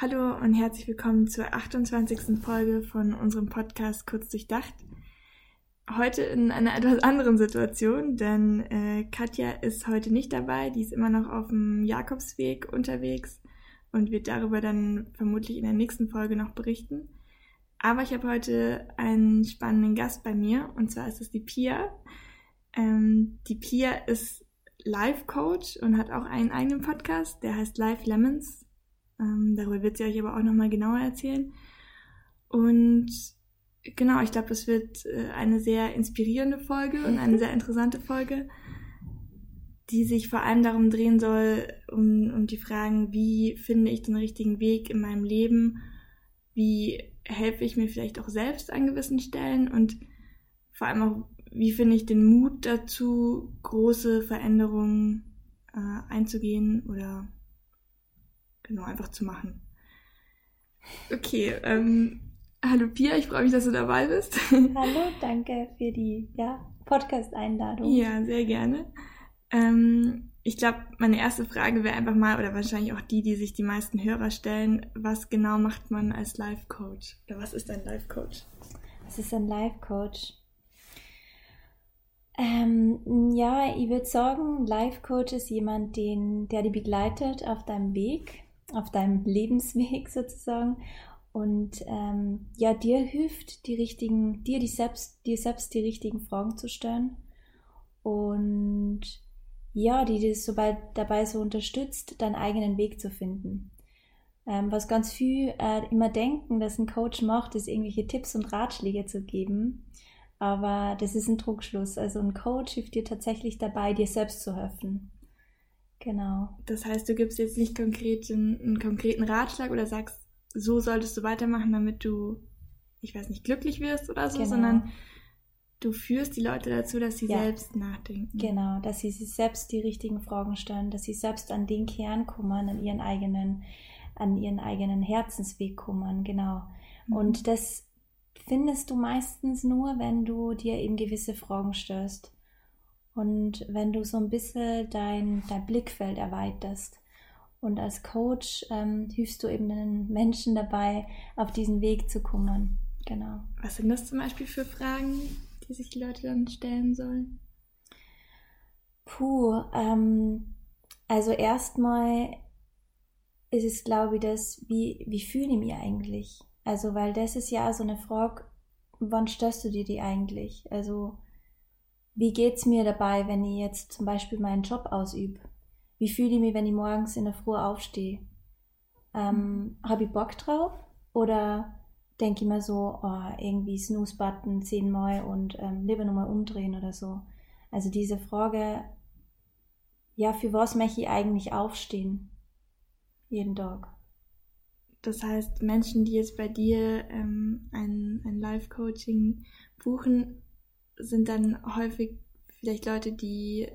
Hallo und herzlich willkommen zur 28. Folge von unserem Podcast Kurz Durchdacht. Heute in einer etwas anderen Situation, denn äh, Katja ist heute nicht dabei, die ist immer noch auf dem Jakobsweg unterwegs und wird darüber dann vermutlich in der nächsten Folge noch berichten. Aber ich habe heute einen spannenden Gast bei mir und zwar ist es die Pia. Ähm, die Pia ist Life Coach und hat auch einen eigenen Podcast, der heißt Life Lemons. Ähm, darüber wird sie euch aber auch nochmal genauer erzählen. Und genau, ich glaube, das wird äh, eine sehr inspirierende Folge und eine sehr interessante Folge, die sich vor allem darum drehen soll, um, um die Fragen, wie finde ich den richtigen Weg in meinem Leben, wie helfe ich mir vielleicht auch selbst an gewissen Stellen und vor allem auch, wie finde ich den Mut dazu, große Veränderungen äh, einzugehen oder genau einfach zu machen. Okay, ähm, hallo Pia, ich freue mich, dass du dabei bist. Hallo, danke für die ja, Podcast-Einladung. Ja, sehr gerne. Ähm, ich glaube, meine erste Frage wäre einfach mal, oder wahrscheinlich auch die, die sich die meisten Hörer stellen, was genau macht man als Life-Coach? Oder was ist ein Life-Coach? Was ist ein Life-Coach? Ähm, ja, ich würde sagen, Life-Coach ist jemand, den, der dich begleitet auf deinem Weg auf deinem Lebensweg sozusagen und ähm, ja, dir hilft, die richtigen, dir, die selbst, dir selbst die richtigen Fragen zu stellen und ja, die dir so bei, dabei so unterstützt, deinen eigenen Weg zu finden. Ähm, was ganz viel äh, immer denken, dass ein Coach macht, ist irgendwelche Tipps und Ratschläge zu geben. Aber das ist ein Druckschluss. Also ein Coach hilft dir tatsächlich dabei, dir selbst zu helfen. Genau. Das heißt, du gibst jetzt nicht konkret einen, einen konkreten Ratschlag oder sagst, so solltest du weitermachen, damit du, ich weiß nicht, glücklich wirst oder so, genau. sondern du führst die Leute dazu, dass sie ja. selbst nachdenken. Genau, dass sie sich selbst die richtigen Fragen stellen, dass sie selbst an den Kern kommen, an ihren eigenen, an ihren eigenen Herzensweg kommen, genau. Mhm. Und das findest du meistens nur, wenn du dir eben gewisse Fragen stellst. Und wenn du so ein bisschen dein, dein Blickfeld erweiterst und als Coach ähm, hilfst du eben den Menschen dabei, auf diesen Weg zu kommen. Genau. Was sind das zum Beispiel für Fragen, die sich die Leute dann stellen sollen? Puh, ähm, also erstmal ist es, glaube ich, das, wie, wie fühle ich mich eigentlich? Also, weil das ist ja so eine Frage, wann stellst du dir die eigentlich? Also, wie geht's mir dabei, wenn ich jetzt zum Beispiel meinen Job ausübe? Wie fühle ich mich, wenn ich morgens in der Früh aufstehe? Ähm, Habe ich Bock drauf? Oder denke ich mir so, oh, irgendwie Snooze-Button zehnmal und ähm, lieber nochmal umdrehen oder so? Also diese Frage, ja, für was möchte ich eigentlich aufstehen? Jeden Tag. Das heißt, Menschen, die jetzt bei dir ähm, ein, ein Live-Coaching buchen, sind dann häufig vielleicht Leute, die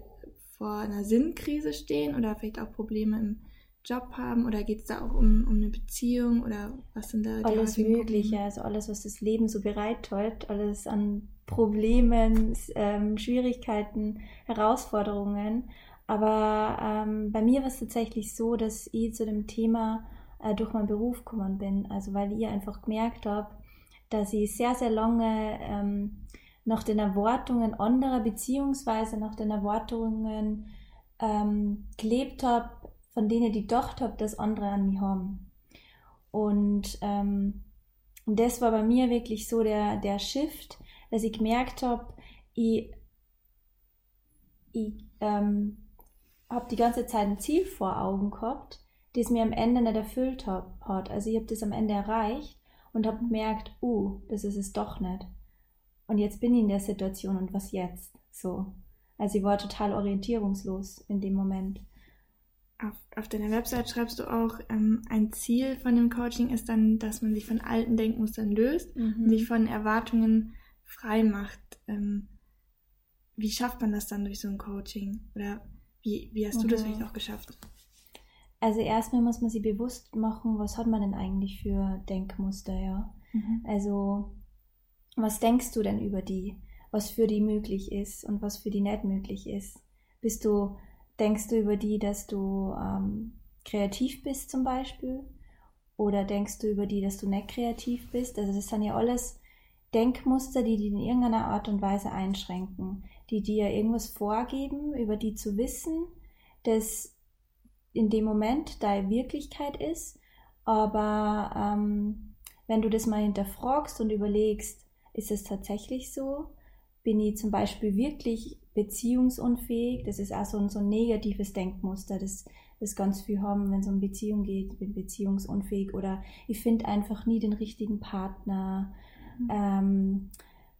vor einer Sinnkrise stehen oder vielleicht auch Probleme im Job haben oder geht es da auch um, um eine Beziehung oder was sind da Alles Mögliche, also alles, was das Leben so bereithält, alles an Problemen, ähm, Schwierigkeiten, Herausforderungen. Aber ähm, bei mir war es tatsächlich so, dass ich zu dem Thema äh, durch meinen Beruf gekommen bin. Also weil ich einfach gemerkt habe, dass ich sehr, sehr lange ähm, nach den Erwartungen anderer beziehungsweise nach den Erwartungen ähm, gelebt habe, von denen ich gedacht habe, dass andere an mich haben. Und, ähm, das war bei mir wirklich so der, der Shift, dass ich gemerkt habe, ich, ich ähm, habe die ganze Zeit ein Ziel vor Augen gehabt, das mir am Ende nicht erfüllt hat. Also ich habe das am Ende erreicht und habe gemerkt, uh, das ist es doch nicht und jetzt bin ich in der Situation und was jetzt? So. Also ich war total orientierungslos in dem Moment. Auf, auf deiner Website schreibst du auch, ähm, ein Ziel von dem Coaching ist dann, dass man sich von alten Denkmustern löst mhm. und sich von Erwartungen frei macht. Ähm, wie schafft man das dann durch so ein Coaching? Oder wie, wie hast du das mhm. vielleicht auch geschafft? Also erstmal muss man sich bewusst machen, was hat man denn eigentlich für Denkmuster, ja. Mhm. Also was denkst du denn über die? Was für die möglich ist und was für die nicht möglich ist? Bist du, denkst du über die, dass du ähm, kreativ bist zum Beispiel? Oder denkst du über die, dass du nicht kreativ bist? Also das sind ja alles Denkmuster, die dich in irgendeiner Art und Weise einschränken, die dir irgendwas vorgeben, über die zu wissen, dass in dem Moment deine Wirklichkeit ist. Aber ähm, wenn du das mal hinterfragst und überlegst, ist es tatsächlich so? Bin ich zum Beispiel wirklich beziehungsunfähig? Das ist auch so ein, so ein negatives Denkmuster, das, das ganz viel haben, wenn es um Beziehung geht. Ich bin beziehungsunfähig oder ich finde einfach nie den richtigen Partner. Mhm. Ähm,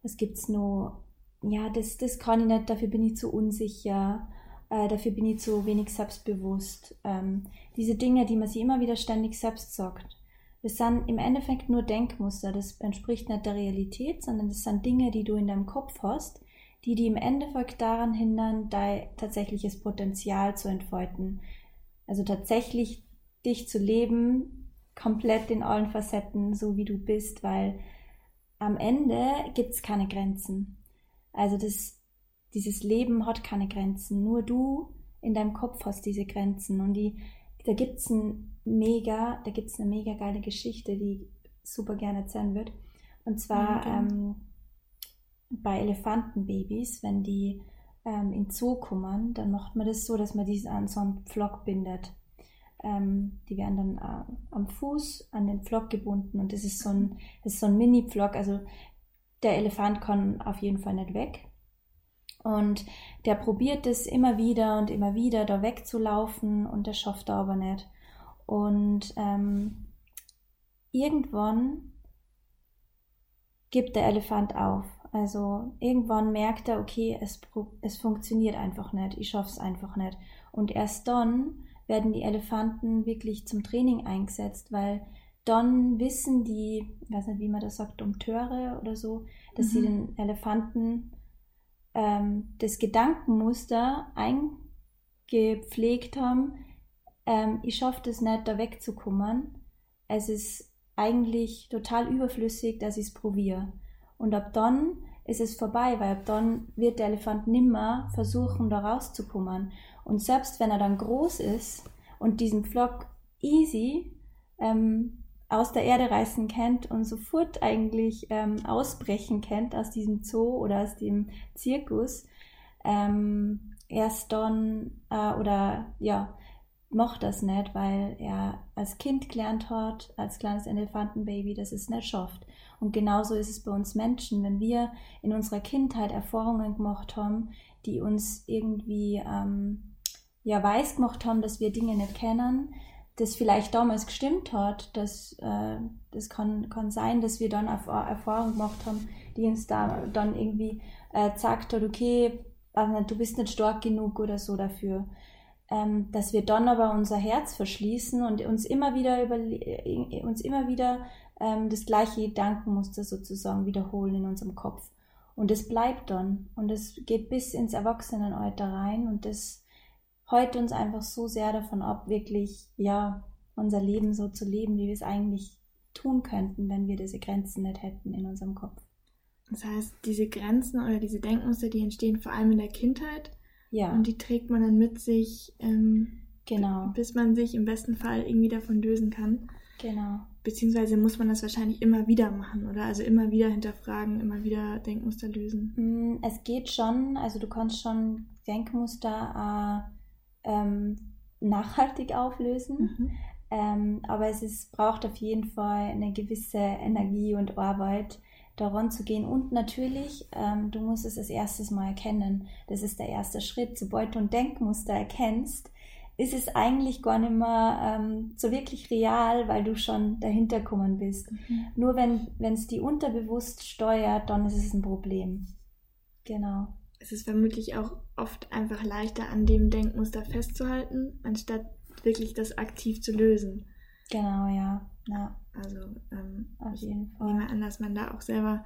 was es noch? Ja, das, das kann ich nicht, dafür bin ich zu unsicher. Äh, dafür bin ich zu wenig selbstbewusst. Ähm, diese Dinge, die man sich immer wieder ständig selbst sagt. Das sind im Endeffekt nur Denkmuster. Das entspricht nicht der Realität, sondern das sind Dinge, die du in deinem Kopf hast, die dich im Endeffekt daran hindern, dein tatsächliches Potenzial zu entfalten. Also tatsächlich dich zu leben, komplett in allen Facetten, so wie du bist, weil am Ende gibt es keine Grenzen. Also das, dieses Leben hat keine Grenzen. Nur du in deinem Kopf hast diese Grenzen. Und die, da gibt es ein mega, da gibt es eine mega geile Geschichte, die super gerne erzählen wird. Und zwar mhm. ähm, bei Elefantenbabys, wenn die ähm, in Zoo kommen, dann macht man das so, dass man die an so einen Pflock bindet. Ähm, die werden dann äh, am Fuß an den Pflock gebunden und das ist so ein, das ist so ein Mini-Pflock. Also der Elefant kann auf jeden Fall nicht weg. Und der probiert es immer wieder und immer wieder, da wegzulaufen und der schafft er aber nicht. Und ähm, irgendwann gibt der Elefant auf. Also irgendwann merkt er, okay, es, es funktioniert einfach nicht, ich schaffe es einfach nicht. Und erst dann werden die Elefanten wirklich zum Training eingesetzt, weil dann wissen die, ich weiß nicht, wie man das sagt, Dompteure oder so, dass mhm. sie den Elefanten ähm, das Gedankenmuster eingepflegt haben, ähm, ich schaffe das nicht, da wegzukommen. Es ist eigentlich total überflüssig, dass ich es probiere. Und ab dann ist es vorbei, weil ab dann wird der Elefant nimmer versuchen, da rauszukommen. Und selbst wenn er dann groß ist und diesen Pflock easy ähm, aus der Erde reißen kennt und sofort eigentlich ähm, ausbrechen kennt aus diesem Zoo oder aus dem Zirkus, ähm, erst dann äh, oder ja, mochte das nicht, weil er als Kind gelernt hat, als kleines Elefantenbaby, dass es nicht schafft. Und genauso ist es bei uns Menschen, wenn wir in unserer Kindheit Erfahrungen gemacht haben, die uns irgendwie ähm, ja weiß gemacht haben, dass wir Dinge nicht kennen, das vielleicht damals gestimmt hat, dass äh, das kann, kann sein, dass wir dann Erfahrungen gemacht haben, die uns da dann irgendwie äh, gesagt hat, okay, also du bist nicht stark genug oder so dafür ähm, dass wir dann aber unser Herz verschließen und uns immer wieder über, äh, uns immer wieder ähm, das gleiche Gedankenmuster sozusagen wiederholen in unserem Kopf. Und es bleibt dann und es geht bis ins Erwachsenenalter rein und das hält uns einfach so sehr davon ab, wirklich, ja, unser Leben so zu leben, wie wir es eigentlich tun könnten, wenn wir diese Grenzen nicht hätten in unserem Kopf. Das heißt, diese Grenzen oder diese Denkmuster, die entstehen vor allem in der Kindheit ja. Und die trägt man dann mit sich, ähm, genau. bis man sich im besten Fall irgendwie davon lösen kann. Genau. Beziehungsweise muss man das wahrscheinlich immer wieder machen, oder? Also immer wieder hinterfragen, immer wieder Denkmuster lösen. Mm, es geht schon, also du kannst schon Denkmuster äh, ähm, nachhaltig auflösen. Mhm. Ähm, aber es ist, braucht auf jeden Fall eine gewisse Energie und Arbeit, daran zu gehen. Und natürlich, ähm, du musst es als erstes mal erkennen. Das ist der erste Schritt. Sobald du ein Denkmuster erkennst, ist es eigentlich gar nicht mehr ähm, so wirklich real, weil du schon dahinter gekommen bist. Mhm. Nur wenn es die unterbewusst steuert, dann ist es ein Problem. Genau. Es ist vermutlich auch oft einfach leichter, an dem Denkmuster festzuhalten, anstatt wirklich das aktiv zu lösen. Genau, ja. ja. Also ähm, Auf jeden Fall. nehme an, dass man da auch selber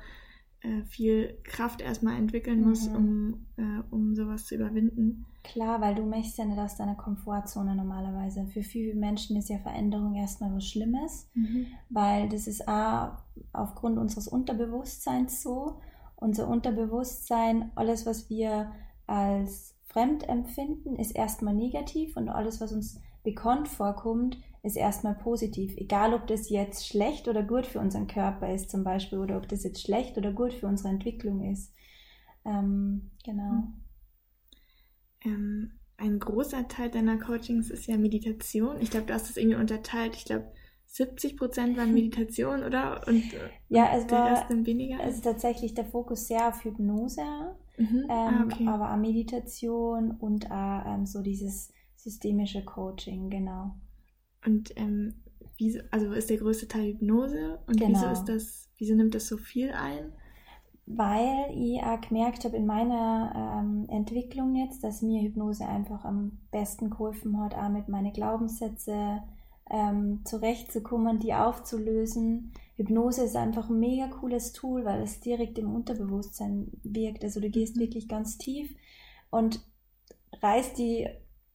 äh, viel Kraft erstmal entwickeln muss, mhm. um, äh, um sowas zu überwinden. Klar, weil du möchtest ja nicht aus deiner Komfortzone normalerweise. Für viele Menschen ist ja Veränderung erstmal was Schlimmes, mhm. weil das ist A, aufgrund unseres Unterbewusstseins so. Unser Unterbewusstsein, alles, was wir als fremd empfinden, ist erstmal negativ und alles, was uns bekannt vorkommt, ist erstmal positiv. Egal, ob das jetzt schlecht oder gut für unseren Körper ist zum Beispiel oder ob das jetzt schlecht oder gut für unsere Entwicklung ist. Ähm, genau. Ähm, ein großer Teil deiner Coachings ist ja Meditation. Ich glaube, du hast das irgendwie unterteilt. Ich glaube, 70 Prozent waren Meditation, oder? Und, ja, es der war weniger? Es ist tatsächlich der Fokus sehr auf Hypnose, mhm. ähm, ah, okay. aber auch Meditation und auch ähm, so dieses systemische Coaching, genau. Und ähm, wieso, also ist der größte Teil Hypnose und genau. wieso ist das, wieso nimmt das so viel ein? Weil ich auch gemerkt habe in meiner ähm, Entwicklung jetzt, dass mir Hypnose einfach am besten geholfen hat, auch mit meinen Glaubenssätzen ähm, zurechtzukommen, die aufzulösen. Hypnose ist einfach ein mega cooles Tool, weil es direkt im Unterbewusstsein wirkt. Also du gehst mhm. wirklich ganz tief und reißt die,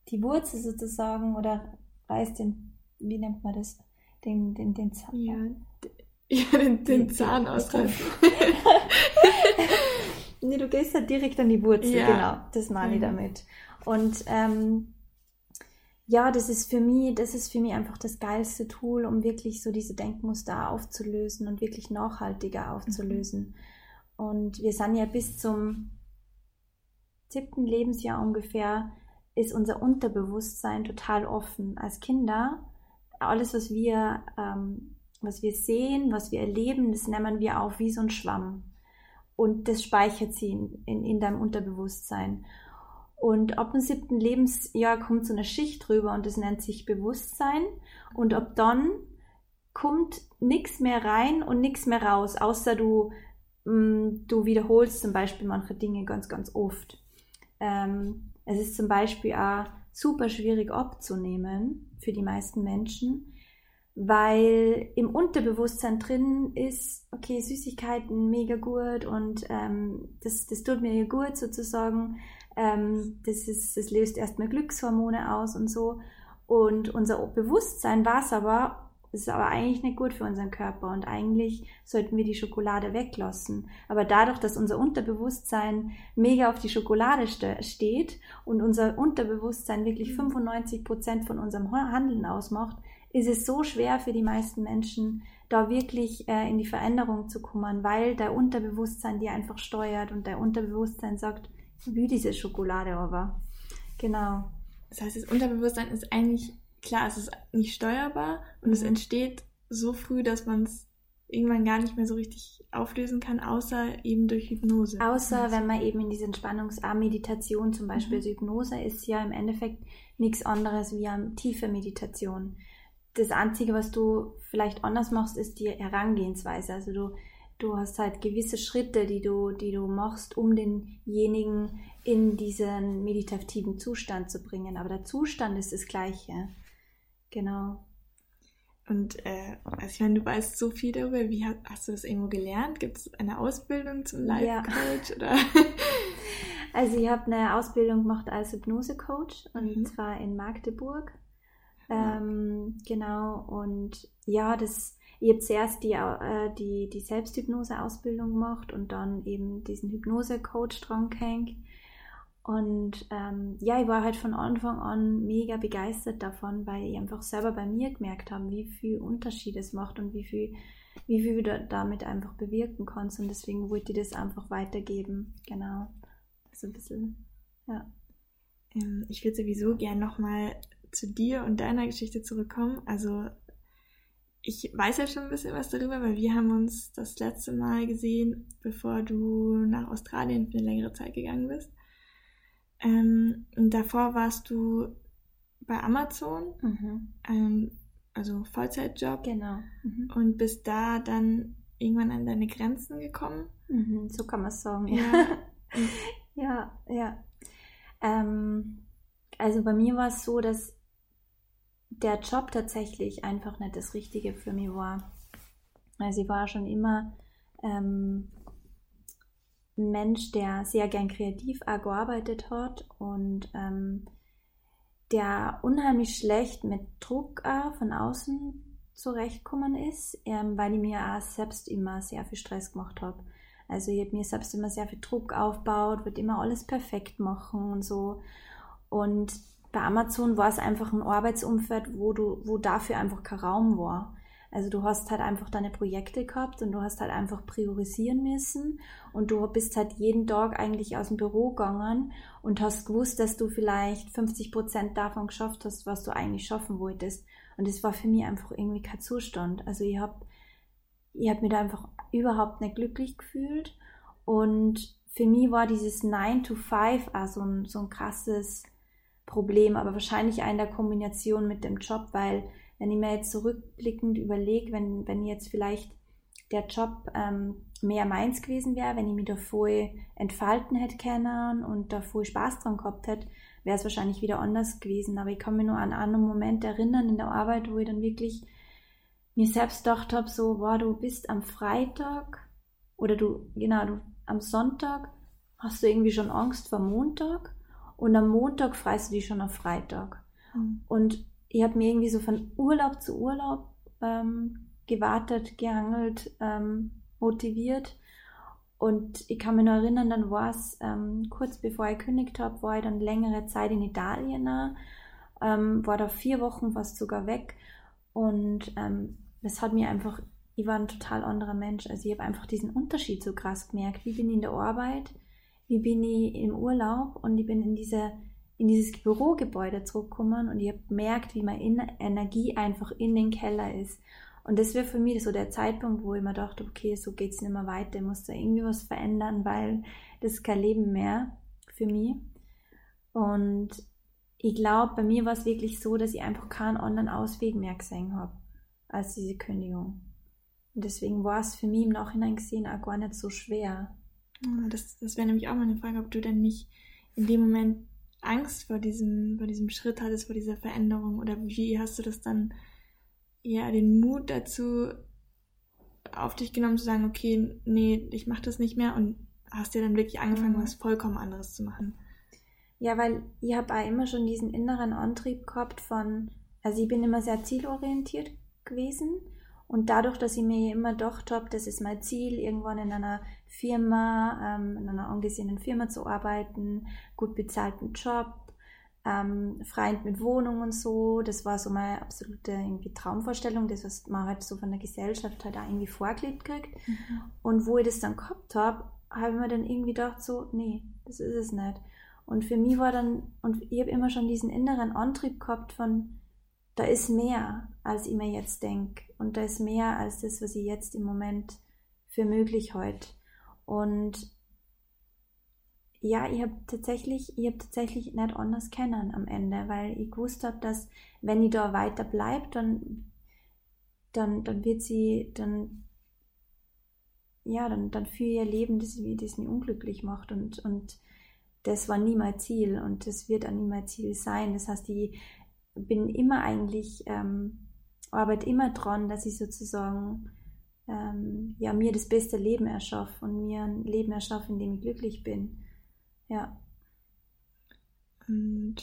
die Wurzel sozusagen oder reißt den, wie nennt man das? Den, den, den Zahn. Ja, ja den, den Zahn ausreißen. nee, du gehst halt direkt an die Wurzel, ja. genau. Das meine mhm. ich damit. Und ähm, ja, das ist für mich, das ist für mich einfach das geilste Tool, um wirklich so diese Denkmuster aufzulösen und wirklich nachhaltiger aufzulösen. Mhm. Und wir sind ja bis zum siebten Lebensjahr ungefähr, ist unser Unterbewusstsein total offen. Als Kinder, alles, was wir, ähm, was wir sehen, was wir erleben, das nehmen wir auf wie so ein Schwamm. Und das speichert sie in, in, in deinem Unterbewusstsein. Und ab dem siebten Lebensjahr kommt so eine Schicht drüber und das nennt sich Bewusstsein. Und ab dann kommt nichts mehr rein und nichts mehr raus, außer du, mh, mm, du wiederholst zum Beispiel manche Dinge ganz, ganz oft. Ähm, es ist zum Beispiel auch super schwierig abzunehmen für die meisten Menschen, weil im Unterbewusstsein drin ist, okay, Süßigkeiten mega gut und ähm, das, das tut mir gut sozusagen. Ähm, das, ist, das löst erstmal Glückshormone aus und so. Und unser Bewusstsein war es aber, ist aber eigentlich nicht gut für unseren Körper und eigentlich sollten wir die Schokolade weglassen. Aber dadurch, dass unser Unterbewusstsein mega auf die Schokolade ste steht und unser Unterbewusstsein wirklich 95 mhm. Prozent von unserem Handeln ausmacht, ist es so schwer für die meisten Menschen, da wirklich äh, in die Veränderung zu kommen, weil der Unterbewusstsein die einfach steuert und der Unterbewusstsein sagt, wie diese Schokolade aber. Genau. Das heißt, das Unterbewusstsein ist eigentlich, klar, es ist nicht steuerbar und mhm. es entsteht so früh, dass man es irgendwann gar nicht mehr so richtig auflösen kann, außer eben durch Hypnose. Außer wenn man eben in diese Entspannungsmeditation zum Beispiel, mhm. also Hypnose ist ja im Endeffekt nichts anderes wie eine tiefe Meditation. Das Einzige, was du vielleicht anders machst, ist die Herangehensweise. Also du du hast halt gewisse Schritte, die du, die du machst, um denjenigen in diesen meditativen Zustand zu bringen. Aber der Zustand ist das gleiche. Genau. Und äh, also ich meine, du weißt so viel darüber. Wie hast, hast du das irgendwo gelernt? Gibt es eine Ausbildung zum Life Coach ja. oder? Also ich habe eine Ausbildung gemacht als Hypnose Coach und mhm. zwar in Magdeburg. Ähm, genau und ja, das ich habe zuerst die, äh, die, die Selbsthypnose-Ausbildung gemacht und dann eben diesen Hypnose-Coach dran gehängt. Und ähm, ja, ich war halt von Anfang an mega begeistert davon, weil ich einfach selber bei mir gemerkt habe, wie viel Unterschied es macht und wie viel, wie viel du damit einfach bewirken kannst. Und deswegen wollte ich das einfach weitergeben. Genau. So ein bisschen, ja. Ähm, ich würde sowieso gern nochmal zu dir und deiner Geschichte zurückkommen. Also ich weiß ja schon ein bisschen was darüber, weil wir haben uns das letzte Mal gesehen, bevor du nach Australien für eine längere Zeit gegangen bist. Ähm, und davor warst du bei Amazon, mhm. ähm, also Vollzeitjob. Genau. Mhm. Und bist da dann irgendwann an deine Grenzen gekommen. Mhm, so kann man es sagen, ja. ja, ja. Ähm, also bei mir war es so, dass der Job tatsächlich einfach nicht das Richtige für mich war. Also ich war schon immer ähm, Mensch, der sehr gern kreativ gearbeitet hat und ähm, der unheimlich schlecht mit Druck von außen zurechtkommen ist, ähm, weil ich mir auch selbst immer sehr viel Stress gemacht habe. Also ich habe mir selbst immer sehr viel Druck aufgebaut, würde immer alles perfekt machen und so. Und bei Amazon war es einfach ein Arbeitsumfeld, wo du, wo dafür einfach kein Raum war. Also du hast halt einfach deine Projekte gehabt und du hast halt einfach priorisieren müssen und du bist halt jeden Tag eigentlich aus dem Büro gegangen und hast gewusst, dass du vielleicht 50 Prozent davon geschafft hast, was du eigentlich schaffen wolltest. Und das war für mich einfach irgendwie kein Zustand. Also ich habe ich hab mich da einfach überhaupt nicht glücklich gefühlt und für mich war dieses 9 to 5 auch so ein, so ein krasses Problem, aber wahrscheinlich auch in der Kombination mit dem Job, weil wenn ich mir jetzt zurückblickend überlege, wenn, wenn jetzt vielleicht der Job ähm, mehr meins gewesen wäre, wenn ich mich da voll entfalten hätte können und da voll Spaß dran gehabt hätte, wäre es wahrscheinlich wieder anders gewesen. Aber ich kann mich nur an einen Moment erinnern in der Arbeit, wo ich dann wirklich mir selbst gedacht habe, so, wow, du bist am Freitag oder du, genau, du am Sonntag hast du irgendwie schon Angst vor Montag und am Montag freust du dich schon auf Freitag. Mhm. Und ich habe mir irgendwie so von Urlaub zu Urlaub ähm, gewartet, gehangelt, ähm, motiviert. Und ich kann mich noch erinnern, dann war es ähm, kurz bevor ich gekündigt habe, war ich dann längere Zeit in Italien, ähm, war da vier Wochen fast sogar weg. Und ähm, das hat mir einfach, ich war ein total anderer Mensch. Also ich habe einfach diesen Unterschied so krass gemerkt. Wie bin ich in der Arbeit, wie bin ich im Urlaub und ich bin in dieser in dieses Bürogebäude zurückkommen und ich habe gemerkt, wie meine Energie einfach in den Keller ist. Und das wäre für mich so der Zeitpunkt, wo ich mir dachte, okay, so geht es nicht mehr weiter, ich muss da irgendwie was verändern, weil das ist kein Leben mehr für mich. Und ich glaube, bei mir war es wirklich so, dass ich einfach keinen anderen Ausweg mehr gesehen habe als diese Kündigung. Und deswegen war es für mich im Nachhinein gesehen auch gar nicht so schwer. Das, das wäre nämlich auch mal eine Frage, ob du denn nicht in dem Moment Angst vor diesem, vor diesem Schritt hattest, vor dieser Veränderung? Oder wie hast du das dann, ja, den Mut dazu auf dich genommen zu sagen, okay, nee, ich mache das nicht mehr und hast dir dann wirklich angefangen, mhm. was vollkommen anderes zu machen? Ja, weil ich habe auch immer schon diesen inneren Antrieb gehabt von, also ich bin immer sehr zielorientiert gewesen und dadurch, dass ich mir immer gedacht habe, das ist mein Ziel, irgendwann in einer Firma, ähm, in einer angesehenen Firma zu arbeiten, gut bezahlten Job, ähm, frei mit Wohnung und so, das war so meine absolute irgendwie Traumvorstellung, das, was man halt so von der Gesellschaft halt auch irgendwie vorgelebt kriegt. Mhm. Und wo ich das dann gehabt habe, habe ich mir dann irgendwie gedacht, so, nee, das ist es nicht. Und für mich war dann, und ich habe immer schon diesen inneren Antrieb gehabt von, da ist mehr, als ich mir jetzt denke. Und da ist mehr als das, was ich jetzt im Moment für möglich halte. Und ja, ich habe tatsächlich, ich habe tatsächlich nicht anders kennen am Ende, weil ich gewusst habe, dass wenn ich da weiter bleibe, dann, dann, dann wird sie, dann, ja, dann, dann ich ihr Leben, das, das mich unglücklich macht und, und das war nie mein Ziel und das wird auch nie mein Ziel sein. Das heißt, ich bin immer eigentlich, ähm, arbeite immer dran, dass ich sozusagen ähm, ja, mir das beste Leben erschaffe und mir ein Leben erschaffe, in dem ich glücklich bin. Ja. Und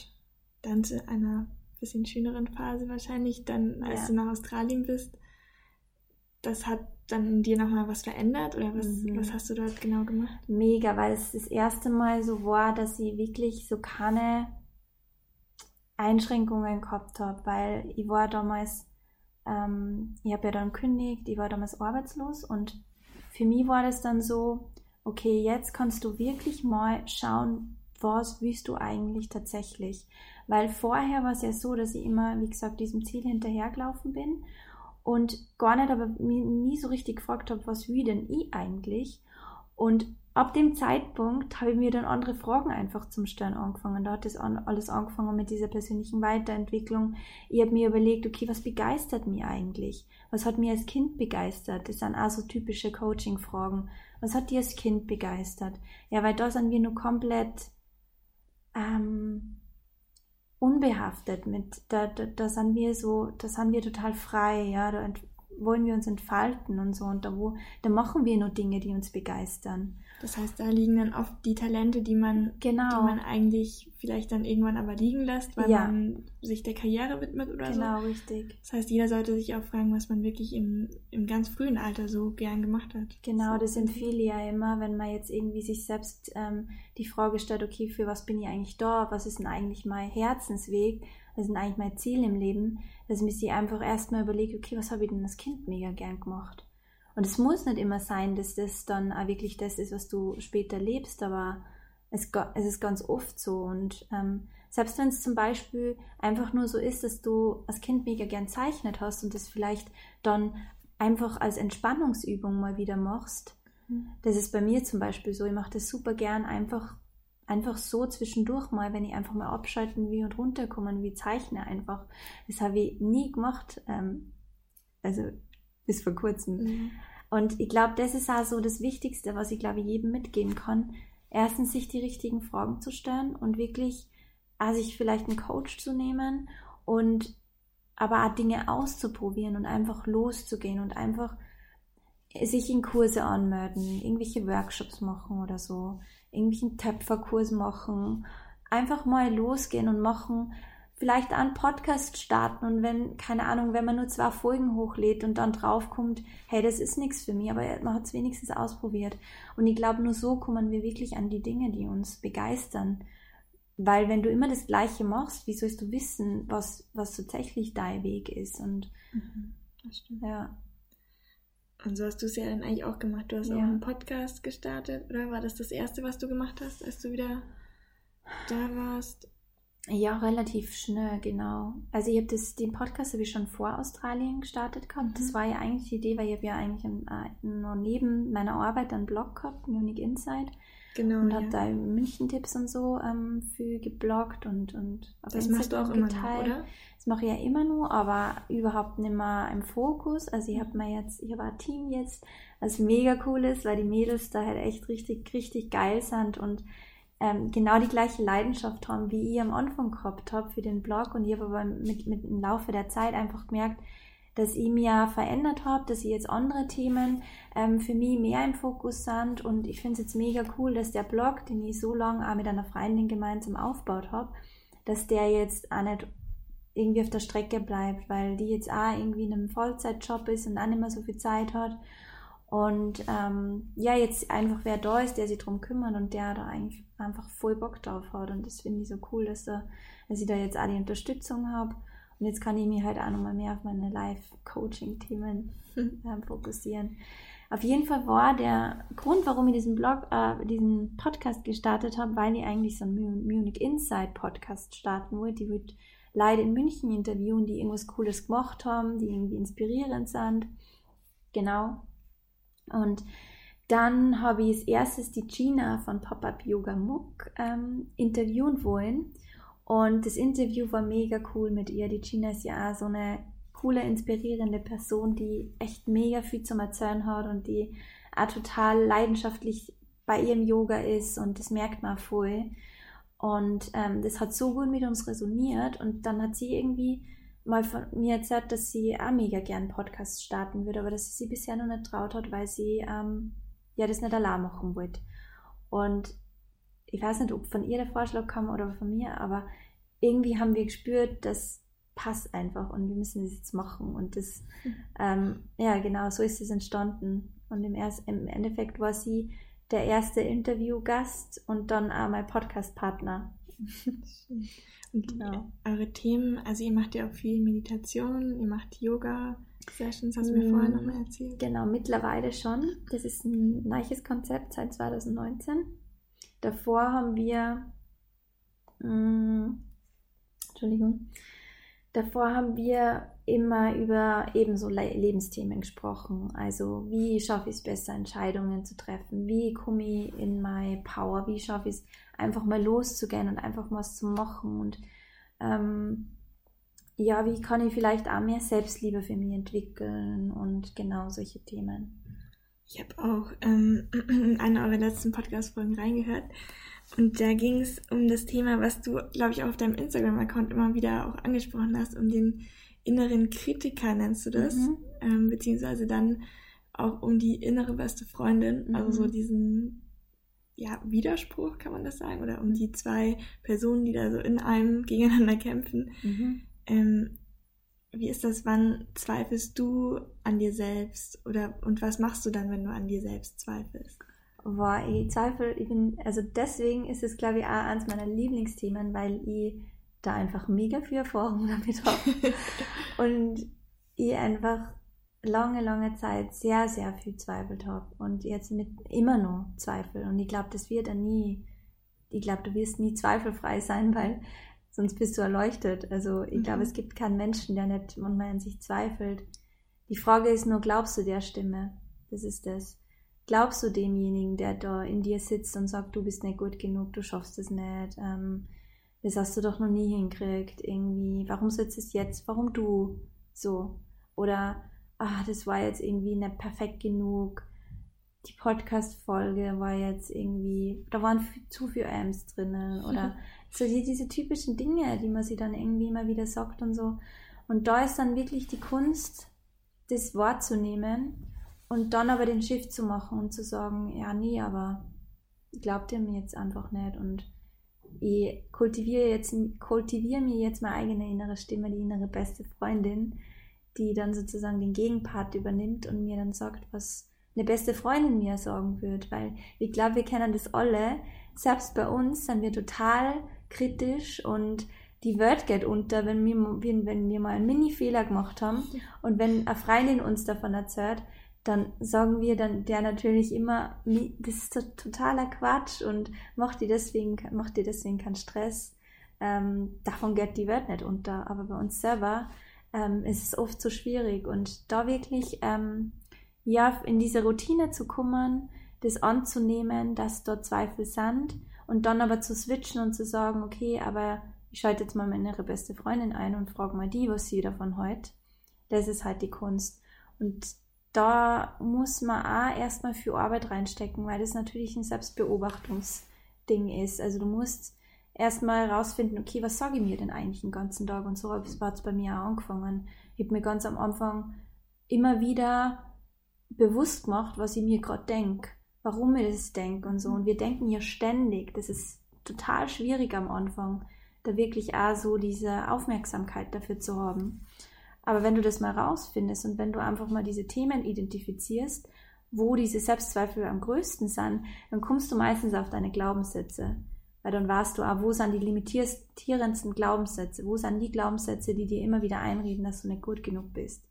dann zu einer bisschen schöneren Phase wahrscheinlich, dann als ja. du nach Australien bist, das hat dann in dir nochmal was verändert oder was, mhm. was hast du dort genau gemacht? Mega, weil es das erste Mal so war, dass ich wirklich so keine Einschränkungen gehabt habe, weil ich war damals ähm, ich habe ja dann kündigt, ich war damals arbeitslos und für mich war das dann so, okay, jetzt kannst du wirklich mal schauen, was willst du eigentlich tatsächlich? Weil vorher war es ja so, dass ich immer, wie gesagt, diesem Ziel hinterhergelaufen bin und gar nicht, aber mir nie so richtig gefragt habe, was will denn ich eigentlich? Und ab dem Zeitpunkt habe ich mir dann andere Fragen einfach zum Stellen angefangen. Da hat das alles angefangen mit dieser persönlichen Weiterentwicklung. Ich habe mir überlegt, okay, was begeistert mich eigentlich? Was hat mich als Kind begeistert? Das sind auch so typische Coaching-Fragen. Was hat dir als Kind begeistert? Ja, weil da sind wir nur komplett ähm, unbehaftet mit, da, da, da sind wir so, da sind wir total frei, ja, da wollen wir uns entfalten und so und da wo, da machen wir nur Dinge, die uns begeistern. Das heißt, da liegen dann oft die Talente, die man, genau. die man eigentlich vielleicht dann irgendwann aber liegen lässt, weil ja. man sich der Karriere widmet oder genau, so. Genau, richtig. Das heißt, jeder sollte sich auch fragen, was man wirklich im, im ganz frühen Alter so gern gemacht hat. Genau, das empfehle ich ja immer, wenn man jetzt irgendwie sich selbst ähm, die Frage stellt, okay, für was bin ich eigentlich da? Was ist denn eigentlich mein Herzensweg? Ist denn eigentlich mein Ziel im Leben? Dass ich mir einfach erstmal überlege, okay, was habe ich denn als Kind mega gern gemacht? Und es muss nicht immer sein, dass das dann auch wirklich das ist, was du später lebst, aber es, es ist ganz oft so. Und ähm, selbst wenn es zum Beispiel einfach nur so ist, dass du als Kind mega gern zeichnet hast und das vielleicht dann einfach als Entspannungsübung mal wieder machst. Mhm. Das ist bei mir zum Beispiel so. Ich mache das super gern einfach, einfach so zwischendurch mal, wenn ich einfach mal abschalten will und runterkommen wie zeichne einfach. Das habe ich nie gemacht. Ähm, also bis vor kurzem. Mhm. Und ich glaube, das ist auch so das Wichtigste, was ich glaube jedem mitgeben kann. Erstens sich die richtigen Fragen zu stellen und wirklich also sich vielleicht einen Coach zu nehmen und aber auch Dinge auszuprobieren und einfach loszugehen und einfach sich in Kurse anmelden, irgendwelche Workshops machen oder so, irgendwelchen Töpferkurs machen, einfach mal losgehen und machen, vielleicht einen Podcast starten und wenn, keine Ahnung, wenn man nur zwei Folgen hochlädt und dann draufkommt, hey, das ist nichts für mich, aber man hat es wenigstens ausprobiert. Und ich glaube, nur so kommen wir wirklich an die Dinge, die uns begeistern. Weil wenn du immer das Gleiche machst, wie sollst du wissen, was, was tatsächlich dein Weg ist? Und mhm, das stimmt. ja. Und so hast du es ja dann eigentlich auch gemacht. Du hast ja. auch einen Podcast gestartet, oder war das das erste, was du gemacht hast, als du wieder da warst? Ja, relativ schnell, genau. Also ich habe den Podcast habe ich schon vor Australien gestartet gehabt. Mhm. Das war ja eigentlich die Idee, weil ich habe ja eigentlich im, äh, nur neben meiner Arbeit einen Blog gehabt, Munich Insight. Genau. Und habe da München-Tipps und so ähm, für gebloggt und, und auf das Instagram machst du auch geteilt. Immer noch, oder? Das mache ich ja immer nur, aber überhaupt nicht mehr im Fokus. Also ich habe mir jetzt, ich habe ein Team jetzt, was mega cool ist, weil die Mädels da halt echt richtig, richtig geil sind und ähm, genau die gleiche Leidenschaft haben, wie ich am Anfang gehabt habe für den Blog. Und ich habe aber mit, mit im Laufe der Zeit einfach gemerkt, dass ich mir verändert habe, dass ich jetzt andere Themen ähm, für mich mehr im Fokus sind. Und ich finde es jetzt mega cool, dass der Blog, den ich so lange auch mit einer Freundin gemeinsam aufgebaut habe, dass der jetzt auch nicht irgendwie auf der Strecke bleibt, weil die jetzt auch irgendwie in einem Vollzeitjob ist und auch nicht mehr so viel Zeit hat. Und ähm, ja, jetzt einfach wer da ist, der sich drum kümmert und der da eigentlich einfach voll Bock drauf hat. Und das finde ich so cool, dass, da, dass ich da jetzt auch die Unterstützung habe. Und jetzt kann ich mich halt auch nochmal mehr auf meine Live-Coaching-Themen äh, fokussieren. Auf jeden Fall war der Grund, warum ich diesen Blog, äh, diesen Podcast gestartet habe, weil ich eigentlich so einen Munich Inside Podcast starten wollte. Die wird leider in München interviewen, die irgendwas Cooles gemacht haben, die irgendwie inspirierend sind. Genau. Und dann habe ich als erstes die Gina von Pop-Up Yoga Muck ähm, interviewen wollen. Und das Interview war mega cool mit ihr. Die Gina ist ja auch so eine coole, inspirierende Person, die echt mega viel zum Erzählen hat und die auch total leidenschaftlich bei ihrem Yoga ist und das merkt man voll. Und ähm, das hat so gut mit uns resoniert und dann hat sie irgendwie mal von mir erzählt, dass sie auch mega gern Podcasts starten würde, aber dass sie sich bisher noch nicht traut hat, weil sie ähm, ja das nicht allein machen wollte. Und ich weiß nicht, ob von ihr der Vorschlag kam oder von mir, aber irgendwie haben wir gespürt, das passt einfach und wir müssen das jetzt machen. Und das, ähm, ja, genau, so ist es entstanden. Und im, erst, im Endeffekt war sie der erste Interviewgast und dann auch mein Podcast-Partner. Und genau. eure Themen, also ihr macht ja auch viel Meditation, ihr macht Yoga. Sessions hast du mir vorher nochmal mm, erzählt. Genau, mittlerweile schon. Das ist ein neues Konzept seit 2019. Davor haben wir, mh, mm, Entschuldigung, davor haben wir immer über ebenso Lebensthemen gesprochen. Also wie schaffe ich es besser, Entscheidungen zu treffen? Wie komme ich in my power? Wie schaffe ich es, einfach mal loszugehen und einfach was zu machen? Und ähm, ja, wie kann ich vielleicht auch mehr Selbstliebe für mich entwickeln und genau solche Themen. Ich habe auch ähm, eine eurer letzten Podcast-Folgen reingehört und da ging es um das Thema, was du, glaube ich, auch auf deinem Instagram-Account immer wieder auch angesprochen hast, um den inneren Kritiker, nennst du das, mhm. ähm, beziehungsweise dann auch um die innere beste Freundin, mhm. also so mhm. diesen ja, Widerspruch, kann man das sagen, oder um die zwei Personen, die da so in einem gegeneinander kämpfen. Mhm. Ähm, wie ist das, wann zweifelst du an dir selbst oder und was machst du dann, wenn du an dir selbst zweifelst? Boah, ich zweifle, ich bin, also deswegen ist es, glaube ich, auch eines meiner Lieblingsthemen, weil ich da einfach mega viel Erfahrung damit habe. und ich einfach lange, lange Zeit sehr, sehr viel zweifelt habe und jetzt mit immer noch Zweifel. Und ich glaube, das wird ja nie, ich glaube, du wirst nie zweifelfrei sein, weil sonst bist du erleuchtet. Also ich mhm. glaube, es gibt keinen Menschen, der nicht manchmal an sich zweifelt. Die Frage ist nur, glaubst du der Stimme? Das ist das. Glaubst du demjenigen, der da in dir sitzt und sagt, du bist nicht gut genug, du schaffst es nicht, ähm, das hast du doch noch nie hingekriegt, irgendwie, warum sitzt es jetzt, warum du so? Oder, ah, das war jetzt irgendwie nicht perfekt genug, die Podcast-Folge war jetzt irgendwie, da waren zu viele Amps drinnen oder so die, diese typischen Dinge, die man sich dann irgendwie immer wieder sagt und so. Und da ist dann wirklich die Kunst, das wahrzunehmen und dann aber den Shift zu machen und zu sagen, ja, nee, aber glaubt ihr mir jetzt einfach nicht und ich kultiviere jetzt, kultiviere mir jetzt meine eigene innere Stimme, die innere beste Freundin, die dann sozusagen den Gegenpart übernimmt und mir dann sagt, was eine beste Freundin mir sagen wird, weil ich glaube, wir kennen das alle. Selbst bei uns sind wir total kritisch und die Welt geht unter, wenn wir, wenn wir mal einen Mini-Fehler gemacht haben und wenn eine Freundin uns davon erzählt, dann sagen wir dann der natürlich immer, das ist totaler Quatsch und macht dir deswegen, macht dir deswegen keinen Stress. Ähm, davon geht die Welt nicht unter. Aber bei uns selber ähm, ist es oft so schwierig und da wirklich ähm, ja in diese Routine zu kommen, das anzunehmen, dass dort Zweifel sind und dann aber zu switchen und zu sagen, okay, aber ich schalte jetzt mal meine beste Freundin ein und frage mal die, was sie davon heute. Das ist halt die Kunst. Und da muss man auch erstmal viel Arbeit reinstecken, weil das natürlich ein Selbstbeobachtungsding ist. Also du musst erstmal herausfinden, okay, was sage ich mir denn eigentlich den ganzen Tag? Und so war es bei mir auch angefangen. Ich habe mir ganz am Anfang immer wieder bewusst gemacht, was ich mir gerade denke, warum ich das denke und so. Und wir denken ja ständig. Das ist total schwierig am Anfang, da wirklich auch so diese Aufmerksamkeit dafür zu haben. Aber wenn du das mal rausfindest und wenn du einfach mal diese Themen identifizierst, wo diese Selbstzweifel am größten sind, dann kommst du meistens auf deine Glaubenssätze. Weil dann weißt du auch, wo sind die limitierendsten Glaubenssätze, wo sind die Glaubenssätze, die dir immer wieder einreden, dass du nicht gut genug bist.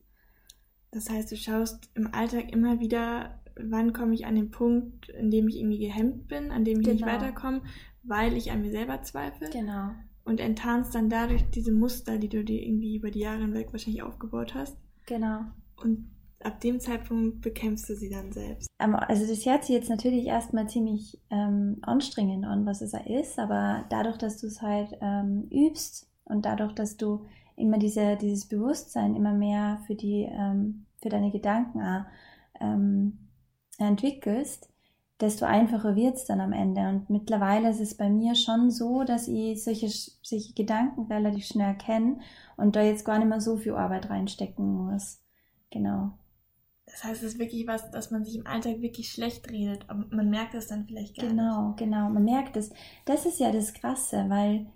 Das heißt, du schaust im Alltag immer wieder, wann komme ich an den Punkt, in dem ich irgendwie gehemmt bin, an dem ich genau. nicht weiterkomme, weil ich an mir selber zweifle. Genau und enttarnst dann dadurch diese Muster, die du dir irgendwie über die Jahre hinweg wahrscheinlich aufgebaut hast. Genau. Und ab dem Zeitpunkt bekämpfst du sie dann selbst. Also das hört sich jetzt natürlich erstmal ziemlich ähm, anstrengend an, was es da ist, aber dadurch, dass du es halt ähm, übst und dadurch, dass du immer diese, dieses Bewusstsein immer mehr für die, ähm, für deine Gedanken auch, ähm, entwickelst, desto einfacher wird es dann am Ende. Und mittlerweile ist es bei mir schon so, dass ich solche, solche Gedanken relativ schnell kenne und da jetzt gar nicht mehr so viel Arbeit reinstecken muss. Genau. Das heißt, es ist wirklich was, dass man sich im Alltag wirklich schlecht redet, aber man merkt das dann vielleicht gar genau, nicht. Genau, genau, man merkt es. Das ist ja das Krasse, weil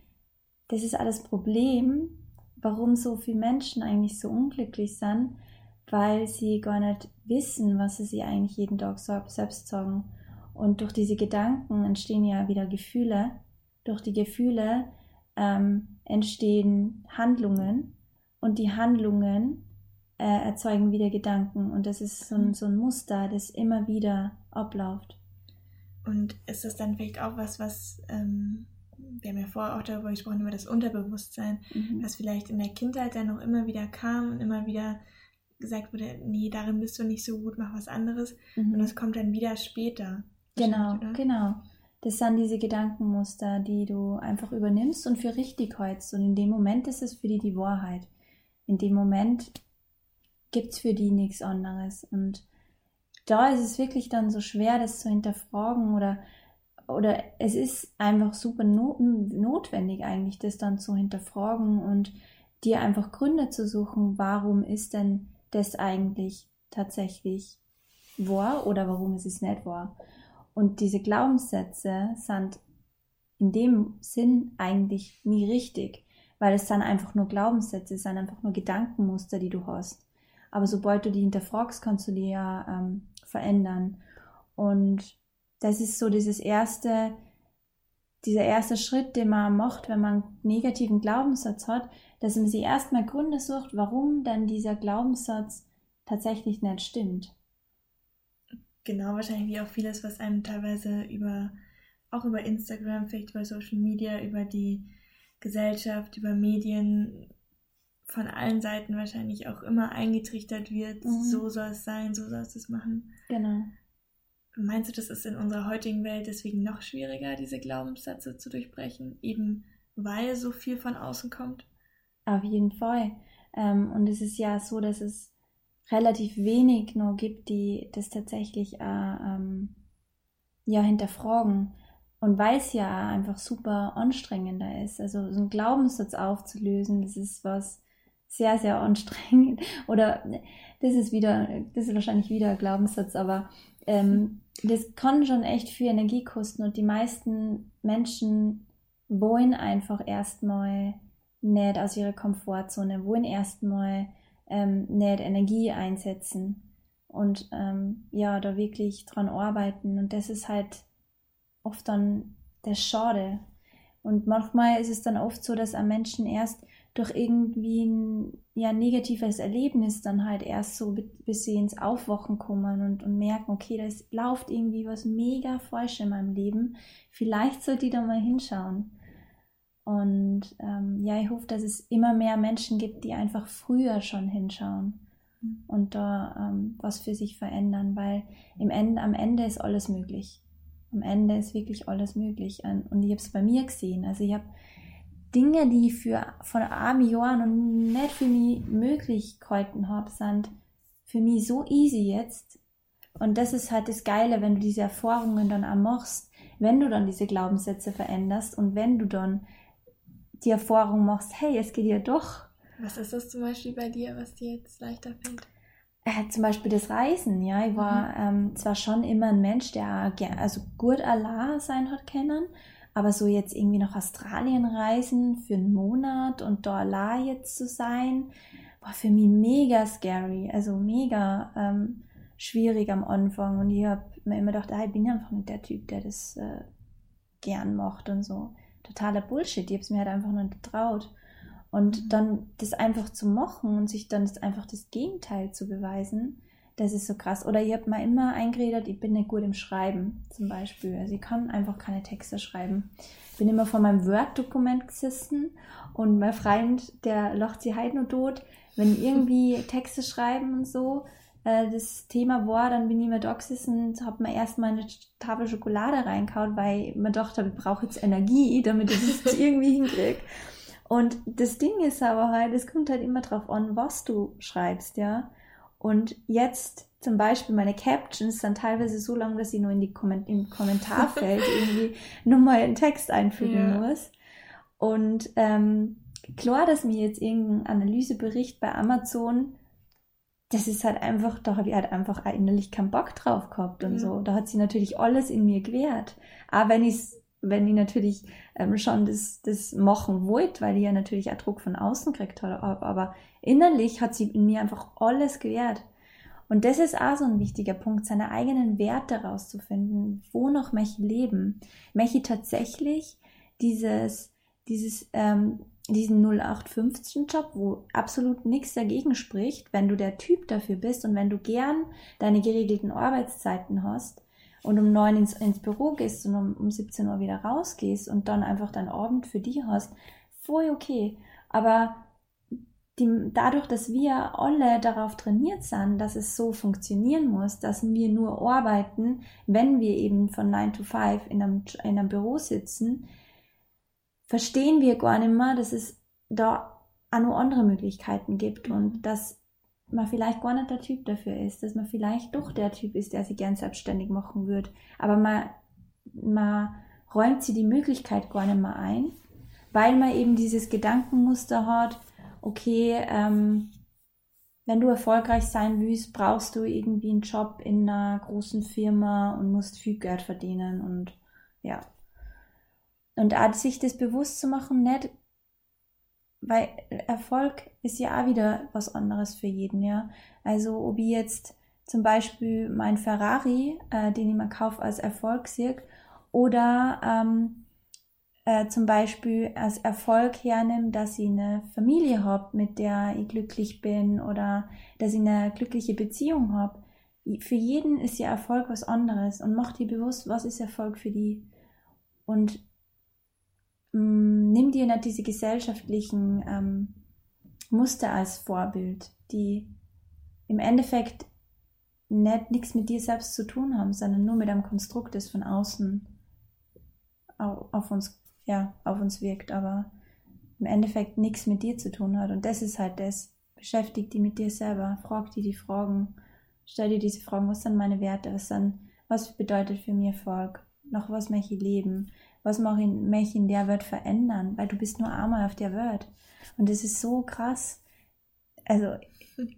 das ist alles Problem, warum so viele Menschen eigentlich so unglücklich sind, weil sie gar nicht wissen, was sie sich eigentlich jeden Tag selbst sagen. Und durch diese Gedanken entstehen ja wieder Gefühle. Durch die Gefühle ähm, entstehen Handlungen und die Handlungen äh, erzeugen wieder Gedanken. Und das ist so ein, so ein Muster, das immer wieder abläuft. Und ist das dann vielleicht auch was, was, ähm, wir haben ja vorher auch darüber gesprochen, über das Unterbewusstsein, mhm. was vielleicht in der Kindheit dann noch immer wieder kam und immer wieder gesagt wurde, nee, darin bist du nicht so gut, mach was anderes. Mhm. Und das kommt dann wieder später. Genau, genau. Das sind diese Gedankenmuster, die du einfach übernimmst und für richtig hältst. Und in dem Moment ist es für die die Wahrheit. In dem Moment gibt es für die nichts anderes. Und da ist es wirklich dann so schwer, das zu hinterfragen oder, oder es ist einfach super not notwendig eigentlich, das dann zu hinterfragen und dir einfach Gründe zu suchen, warum ist denn das eigentlich tatsächlich wahr oder warum ist es nicht wahr. Und diese Glaubenssätze sind in dem Sinn eigentlich nie richtig, weil es sind einfach nur Glaubenssätze, es sind einfach nur Gedankenmuster, die du hast. Aber sobald du die hinterfragst, kannst du die ja ähm, verändern. Und das ist so dieses erste, dieser erste Schritt, den man macht, wenn man einen negativen Glaubenssatz hat, dass man sich erstmal Gründe sucht, warum dann dieser Glaubenssatz tatsächlich nicht stimmt. Genau, wahrscheinlich wie auch vieles, was einem teilweise über, auch über Instagram, vielleicht über Social Media, über die Gesellschaft, über Medien von allen Seiten wahrscheinlich auch immer eingetrichtert wird, mhm. so soll es sein, so soll es es machen. Genau. Meinst du, das ist in unserer heutigen Welt deswegen noch schwieriger, diese Glaubenssätze zu durchbrechen, eben weil so viel von außen kommt? Auf jeden Fall. Ähm, und es ist ja so, dass es relativ wenig nur gibt, die das tatsächlich äh, ähm, ja hinterfragen. Und weil es ja einfach super anstrengender ist. Also so einen Glaubenssatz aufzulösen, das ist was sehr, sehr anstrengend. Oder das ist wieder, das ist wahrscheinlich wieder ein Glaubenssatz, aber ähm, das kann schon echt viel Energie kosten und die meisten Menschen wollen einfach erstmal nicht aus ihrer Komfortzone, wollen erstmal ähm, nicht Energie einsetzen und ähm, ja, da wirklich dran arbeiten. Und das ist halt oft dann der Schade. Und manchmal ist es dann oft so, dass am Menschen erst durch irgendwie ein ja, negatives Erlebnis dann halt erst so, bis sie ins Aufwachen kommen und, und merken, okay, da läuft irgendwie was mega falsch in meinem Leben. Vielleicht sollte ich da mal hinschauen. Und ähm, ja, ich hoffe, dass es immer mehr Menschen gibt, die einfach früher schon hinschauen mhm. und da ähm, was für sich verändern, weil im Ende, am Ende ist alles möglich. Am Ende ist wirklich alles möglich. Und ich habe es bei mir gesehen. Also ich habe Dinge, die für von armen Jahren und nicht für mich möglich gehalten habe, sind für mich so easy jetzt. Und das ist halt das Geile, wenn du diese Erfahrungen dann auch machst, wenn du dann diese Glaubenssätze veränderst und wenn du dann die Erfahrung machst, hey, es geht ja doch. Was ist das zum Beispiel bei dir, was dir jetzt leichter fällt? Äh, zum Beispiel das Reisen, ja. Ich war mhm. ähm, zwar schon immer ein Mensch, der also gut Allah sein hat kennen, aber so jetzt irgendwie nach Australien reisen für einen Monat und da Allah jetzt zu sein, war für mich mega scary, also mega ähm, schwierig am Anfang. Und ich habe mir immer gedacht, ah, ich bin einfach nicht der Typ, der das äh, gern macht und so totaler Bullshit. Ich habe es mir halt einfach nicht getraut. Und mhm. dann das einfach zu machen und sich dann das einfach das Gegenteil zu beweisen, das ist so krass. Oder ich habe mal immer eingeredet, ich bin nicht gut im Schreiben, zum Beispiel. Also ich kann einfach keine Texte schreiben. Ich bin immer vor meinem Word-Dokument gesessen und mein Freund, der lacht sie halt nur tot, wenn irgendwie Texte schreiben und so, äh, das Thema war, dann bin ich mir da gesessen und habe mir erstmal eine Tafel Schokolade reingehauen, weil man dachte, ich brauche jetzt Energie, damit ich das irgendwie hinkriege. Und das Ding ist aber halt, es kommt halt immer drauf an, was du schreibst, ja. Und jetzt zum Beispiel meine Captions sind teilweise so lang, dass ich nur in die Komment im Kommentarfeld irgendwie nochmal einen Text einfügen ja. muss. Und ähm, klar, dass mir jetzt irgendein Analysebericht bei Amazon das ist halt einfach, da habe ich halt einfach innerlich keinen Bock drauf gehabt und mhm. so. Da hat sie natürlich alles in mir gewehrt. Aber wenn ich wenn ich natürlich ähm, schon das, das machen wollte, weil ich ja natürlich auch Druck von außen gekriegt habe, aber innerlich hat sie in mir einfach alles gewehrt. Und das ist auch so ein wichtiger Punkt, seine eigenen Werte herauszufinden. Wo noch möchte ich leben? Möchte ich tatsächlich dieses, dieses ähm, diesen 0815-Job, wo absolut nichts dagegen spricht, wenn du der Typ dafür bist und wenn du gern deine geregelten Arbeitszeiten hast und um neun ins, ins Büro gehst und um, um 17 Uhr wieder rausgehst und dann einfach deinen Abend für dich hast, voll okay. Aber die, dadurch, dass wir alle darauf trainiert sind, dass es so funktionieren muss, dass wir nur arbeiten, wenn wir eben von 9 to 5 in einem, in einem Büro sitzen, verstehen wir gar nicht mehr, dass es da auch noch andere Möglichkeiten gibt und dass man vielleicht gar nicht der Typ dafür ist, dass man vielleicht doch der Typ ist, der sich gern selbstständig machen würde. Aber man, man räumt sie die Möglichkeit gar nicht mehr ein, weil man eben dieses Gedankenmuster hat okay, ähm, wenn du erfolgreich sein willst, brauchst du irgendwie einen Job in einer großen Firma und musst viel Geld verdienen und ja. Und auch sich das bewusst zu machen, nicht, weil Erfolg ist ja auch wieder was anderes für jeden, ja. Also ob ich jetzt zum Beispiel mein Ferrari, äh, den ich mir kaufe, als Erfolg sehe, oder ähm, äh, zum Beispiel als Erfolg hernehme, dass ich eine Familie habe, mit der ich glücklich bin oder dass ich eine glückliche Beziehung habe. Für jeden ist ja Erfolg was anderes und mach dir bewusst, was ist Erfolg für die. Und mh, mm, nimm dir nicht diese gesellschaftlichen ähm, Muster als Vorbild, die im Endeffekt nicht nichts mit dir selbst zu tun haben, sondern nur mit einem Konstrukt, das von außen auf uns, ja, auf uns wirkt, aber im Endeffekt nichts mit dir zu tun hat. Und das ist halt das. Beschäftigt die mit dir selber, frag die die Fragen, stell dir diese Fragen, was sind meine Werte, was, sind, was bedeutet für mich Erfolg, noch was möchte ich leben, was mache ich, möchte ich in der Welt verändern, weil du bist nur einmal auf der Welt. Und das ist so krass. Also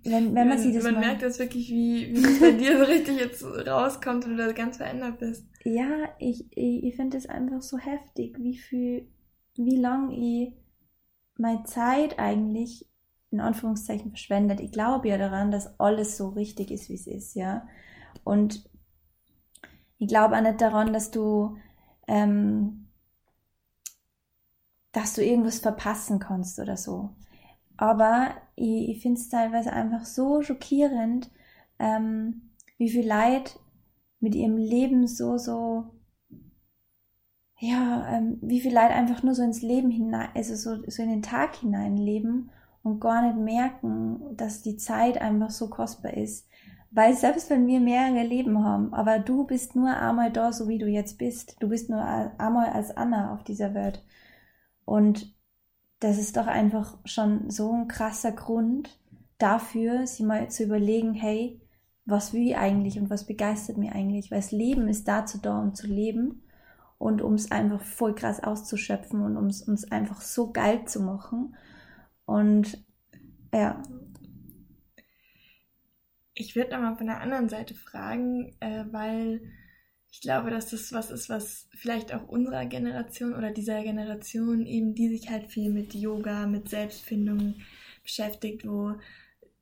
wenn, wenn man, sieht, das Man merkt das wirklich, wie, wie das bei dir so richtig jetzt rauskommt und du da ganz verändert bist. Ja, ich, ich, ich finde es einfach so heftig, wie viel, wie lang ich meine Zeit eigentlich in Anführungszeichen verschwendet. Ich glaube ja daran, dass alles so richtig ist, wie es ist, ja. Und ich glaube auch nicht daran, dass du, ähm, dass du irgendwas verpassen kannst oder so. Aber ich, ich finde es teilweise einfach so schockierend, ähm, wie viel Leid mit ihrem Leben so, so, ja, ähm, wie viel Leid einfach nur so ins Leben hinein, also so, so in den Tag hinein leben und gar nicht merken, dass die Zeit einfach so kostbar ist. Weil selbst wenn wir mehrere Leben haben, aber du bist nur einmal da, so wie du jetzt bist. Du bist nur einmal als Anna auf dieser Welt. Und das ist doch einfach schon so ein krasser Grund dafür, sich mal zu überlegen, hey, was will ich eigentlich und was begeistert mich eigentlich? Weil das Leben ist dazu da, um zu leben und um es einfach voll krass auszuschöpfen und um es uns einfach so geil zu machen. Und ja. Ich würde nochmal von der anderen Seite fragen, äh, weil ich glaube, dass das was ist, was vielleicht auch unserer Generation oder dieser Generation eben, die sich halt viel mit Yoga, mit Selbstfindung beschäftigt, wo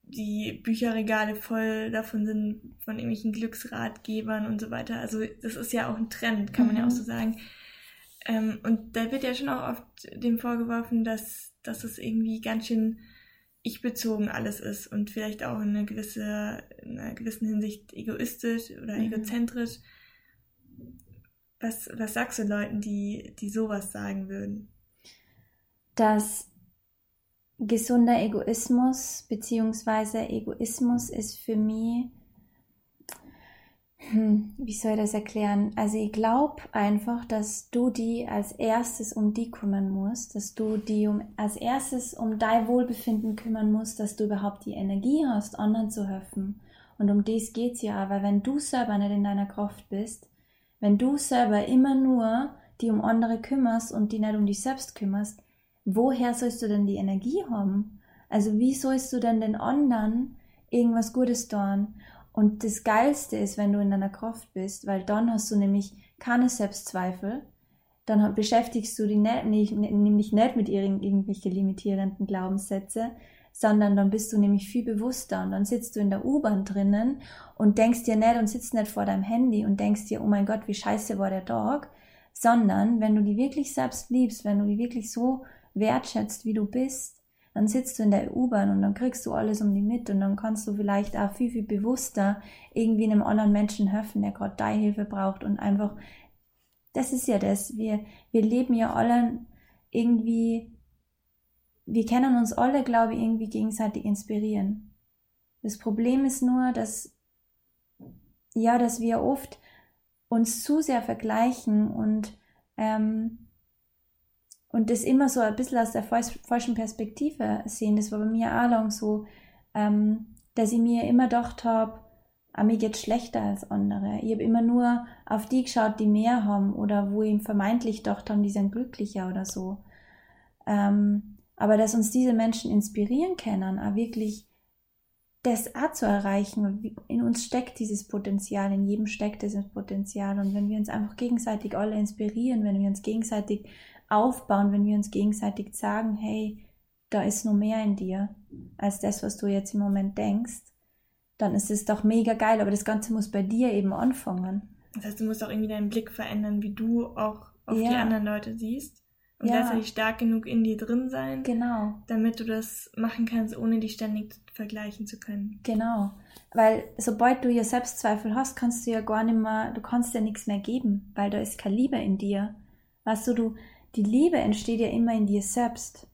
die Bücherregale voll davon sind, von irgendwelchen Glücksratgebern und so weiter. Also das ist ja auch ein Trend, kann man mhm. ja auch mhm. so sagen. Ähm, und da wird ja schon auch oft dem vorgeworfen, dass, dass es irgendwie ganz schön ich-bezogen alles ist und vielleicht auch in einer, gewisse, in einer gewissen Hinsicht egoistisch oder mhm. egozentrisch. Was, was sagst du Leuten, die, die sowas sagen würden? Dass gesunder Egoismus beziehungsweise Egoismus ist für mich, hm, wie soll ich das erklären? Also ich glaube einfach, dass du die als erstes um die kümmern musst, dass du die um, als erstes um dein Wohlbefinden kümmern musst, dass du überhaupt die Energie hast, anderen zu helfen. Und um das geht's ja, weil wenn du selber nicht in deiner Kraft bist, wenn du selber immer nur die um andere kümmerst und die nicht um dich selbst kümmerst, woher sollst du denn die Energie haben? Also wie sollst du denn den anderen irgendwas Gutes tun? Und das Geilste ist, wenn du in deiner Kraft bist, weil dann hast du nämlich keine Selbstzweifel, dann beschäftigst du dich nämlich nicht mit irgendwelchen limitierenden Glaubenssätze, sondern dann bist du nämlich viel bewusster und dann sitzt du in der U-Bahn drinnen und denkst dir nicht und sitzt nicht vor deinem Handy und denkst dir, oh mein Gott, wie scheiße war der Tag, sondern wenn du die wirklich selbst liebst, wenn du die wirklich so wertschätzt, wie du bist, dann sitzt du in der U-Bahn und dann kriegst du alles um die mit und dann kannst du vielleicht auch viel, viel bewusster irgendwie einem anderen Menschen helfen, der gerade deine Hilfe braucht und einfach, das ist ja das, wir, wir leben ja alle irgendwie wir können uns alle, glaube ich, irgendwie gegenseitig inspirieren. Das Problem ist nur, dass, ja, dass wir oft uns zu sehr vergleichen und, ähm, und das immer so ein bisschen aus der falschen Perspektive sehen. Das war bei mir auch lang so, ähm, dass ich mir immer gedacht habe, ah, mir geht schlechter als andere. Ich habe immer nur auf die geschaut, die mehr haben oder wo ich vermeintlich gedacht haben, die sind glücklicher oder so. Ähm, Aber dass uns diese Menschen inspirieren können, auch wirklich das auch zu erreichen. In uns steckt dieses Potenzial, in jedem steckt dieses Potenzial. Und wenn wir uns einfach gegenseitig alle inspirieren, wenn wir uns gegenseitig aufbauen, wenn wir uns gegenseitig sagen, hey, da ist nur mehr in dir als das, was du jetzt im Moment denkst, dann ist es doch mega geil. Aber das Ganze muss bei dir eben anfangen. Das heißt, du musst auch irgendwie deinen Blick verändern, wie du auch auf ja. die anderen Leute siehst. Und ja. gleichzeitig stark genug in dir drin sein. Genau. Damit du das machen kannst, ohne dich ständig vergleichen zu können. Genau. Weil sobald du ja Selbstzweifel hast, kannst du ja gar nicht mehr, du kannst ja nichts mehr geben, weil da ist keine Liebe in dir. Weißt du, du, die Liebe entsteht ja immer in dir selbst.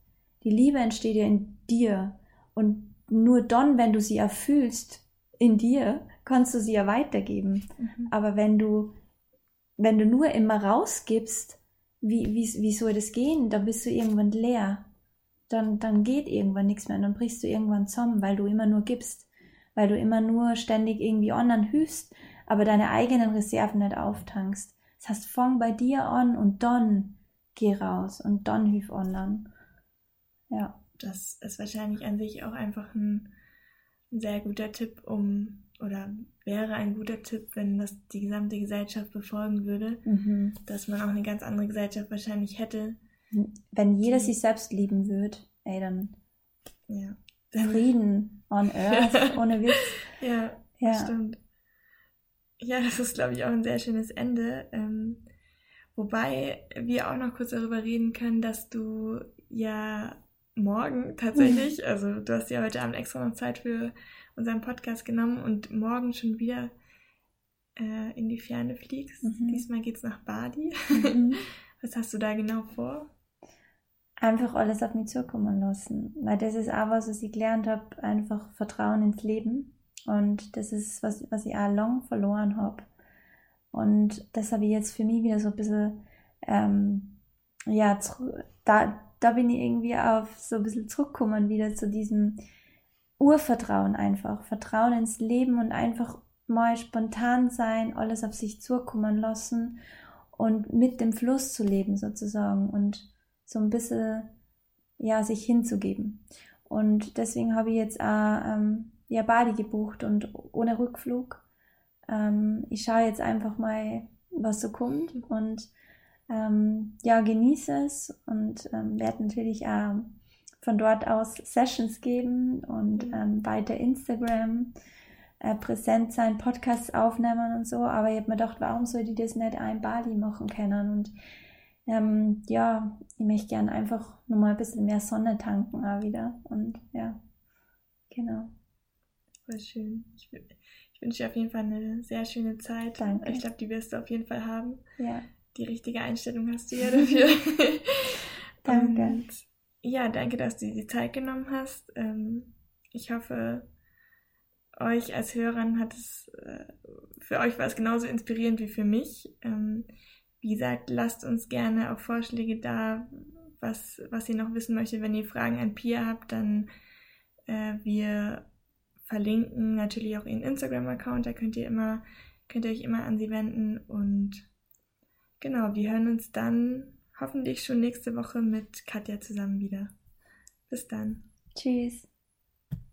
Die Liebe entsteht ja in dir. Und nur dann, wenn du sie erfühlst in dir, kannst du sie ja weitergeben. Mhm. Aber wenn du, wenn du nur immer rausgibst, wie, wie, wie soll das gehen? Dann bist du irgendwann leer. Dann, dann geht irgendwann nichts mehr. Dann brichst du irgendwann zusammen, weil du immer nur gibst. Weil du immer nur ständig irgendwie anderen hilfst, aber deine eigenen Reserven nicht auftankst. Das heißt, fang bei dir an und dann geh raus und dann hilf anderen. Ja. Das ist wahrscheinlich an sich auch einfach ein, ein sehr guter Tipp, um oder wäre ein guter Tipp, wenn das die gesamte Gesellschaft befolgen würde, mhm. dass man auch eine ganz andere Gesellschaft wahrscheinlich hätte. Wenn jeder die, sich selbst lieben würde, ey, dann ja. Frieden on Earth, ohne Witz. Ja, ja, stimmt. Ja, das ist, glaube ich, auch ein sehr schönes Ende. Ähm, wobei wir auch noch kurz darüber reden können, dass du ja morgen tatsächlich, also du hast ja heute Abend extra noch Zeit für unseren Podcast genommen und morgen schon wieder äh, in die Ferne fliegst. Mhm. Diesmal geht's nach Bali. Mhm. Was hast du da genau vor? Einfach alles auf mich zukommen lassen. Weil das ist auch was, was ich gelernt habe, einfach Vertrauen ins Leben. Und das ist was, was ich auch lang verloren habe. Und das habe ich jetzt für mich wieder so ein bisschen, ähm, ja, da, da bin ich irgendwie auf so ein bisschen zurückgekommen, wieder zu diesem, Urvertrauen einfach, Vertrauen ins Leben und einfach mal spontan sein, alles auf sich zukommen lassen und mit dem Fluss zu leben sozusagen und so ein bisschen ja sich hinzugeben. Und deswegen habe ich jetzt auch ähm, ja Bali gebucht und ohne Rückflug. Ähm, ich schaue jetzt einfach mal, was so kommt und ähm, ja genieße es und ähm, werde natürlich auch von dort aus Sessions geben und mhm. ähm, weiter Instagram äh, präsent sein, Podcasts aufnehmen und so. Aber ich habe mir gedacht, warum soll die das nicht ein Bali machen können? Und ähm, ja, ich möchte gerne einfach nochmal ein bisschen mehr Sonne tanken auch wieder. Und ja, genau. Voll schön. Ich, ich wünsche dir auf jeden Fall eine sehr schöne Zeit. Danke. Ich glaube, die wirst du auf jeden Fall haben. Ja. Die richtige Einstellung hast du ja dafür. Danke. Und ja, danke, dass du dir die Zeit genommen hast. Ähm, ich hoffe, euch als Hörern hat es, äh, für euch war es genauso inspirierend wie für mich. Ähm, wie gesagt, lasst uns gerne auch Vorschläge da, was, was ihr noch wissen möchtet. Wenn ihr Fragen an Pia habt, dann äh, wir verlinken natürlich auch ihren Instagram-Account, da könnt ihr immer, könnt ihr euch immer an sie wenden und genau, wir hören uns dann hoffentlich schon nächste Woche mit Katja zusammen wieder. Bis dann. Tschüss.